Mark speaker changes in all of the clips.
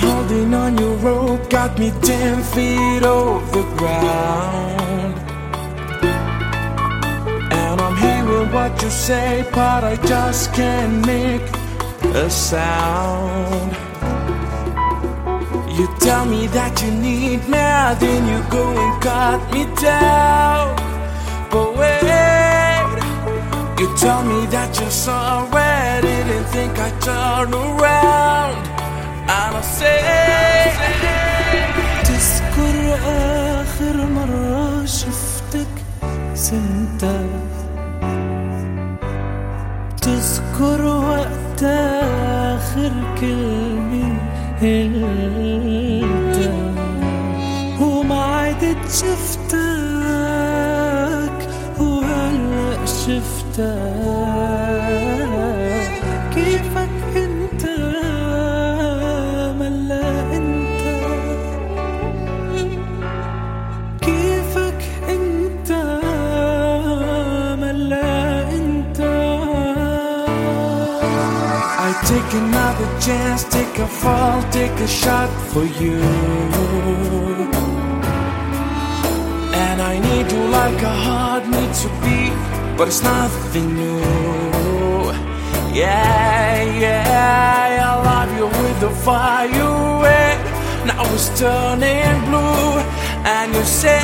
Speaker 1: Holding on your rope got me ten feet off the ground. And I'm hearing what you say, but I just can't make a sound. You tell me that you need me, then you go and cut me down. But wait, you tell me that you're sorry, didn't think I'd turn around. Say,
Speaker 2: تذكر آخر مرة شفتك سنتك تذكر وقت آخر كلمة قلتها وما عدت شفتك وهلأ شفتك.
Speaker 1: Take another chance, take a fall, take a shot for you. And I need you like a heart needs to beat, but it's nothing new. Yeah, yeah, I love you with the fire. eh. Now it's turning blue, and you say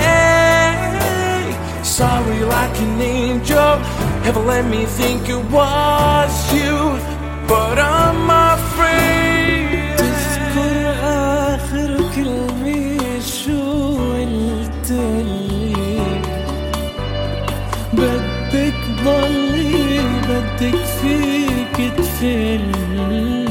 Speaker 1: sorry like an angel. Ever let me think it was you, but I'm afraid.
Speaker 2: تذكر آخر كلمة شو قلتلي بدك ضلي بدك فيك تفلي